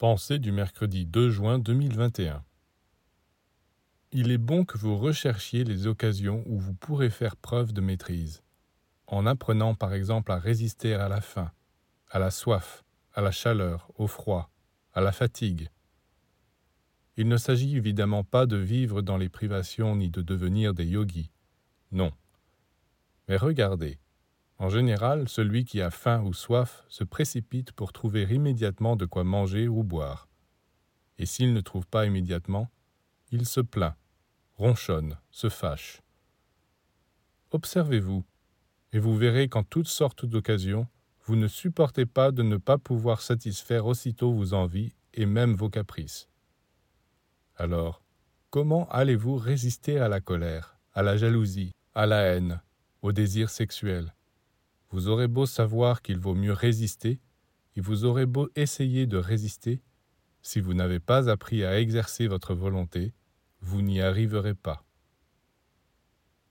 Pensée du mercredi 2 juin 2021. Il est bon que vous recherchiez les occasions où vous pourrez faire preuve de maîtrise, en apprenant par exemple à résister à la faim, à la soif, à la chaleur, au froid, à la fatigue. Il ne s'agit évidemment pas de vivre dans les privations ni de devenir des yogis. Non. Mais regardez, en général, celui qui a faim ou soif se précipite pour trouver immédiatement de quoi manger ou boire. Et s'il ne trouve pas immédiatement, il se plaint, ronchonne, se fâche. Observez-vous, et vous verrez qu'en toutes sortes d'occasions, vous ne supportez pas de ne pas pouvoir satisfaire aussitôt vos envies et même vos caprices. Alors, comment allez-vous résister à la colère, à la jalousie, à la haine, au désir sexuel? Vous aurez beau savoir qu'il vaut mieux résister, et vous aurez beau essayer de résister, si vous n'avez pas appris à exercer votre volonté, vous n'y arriverez pas.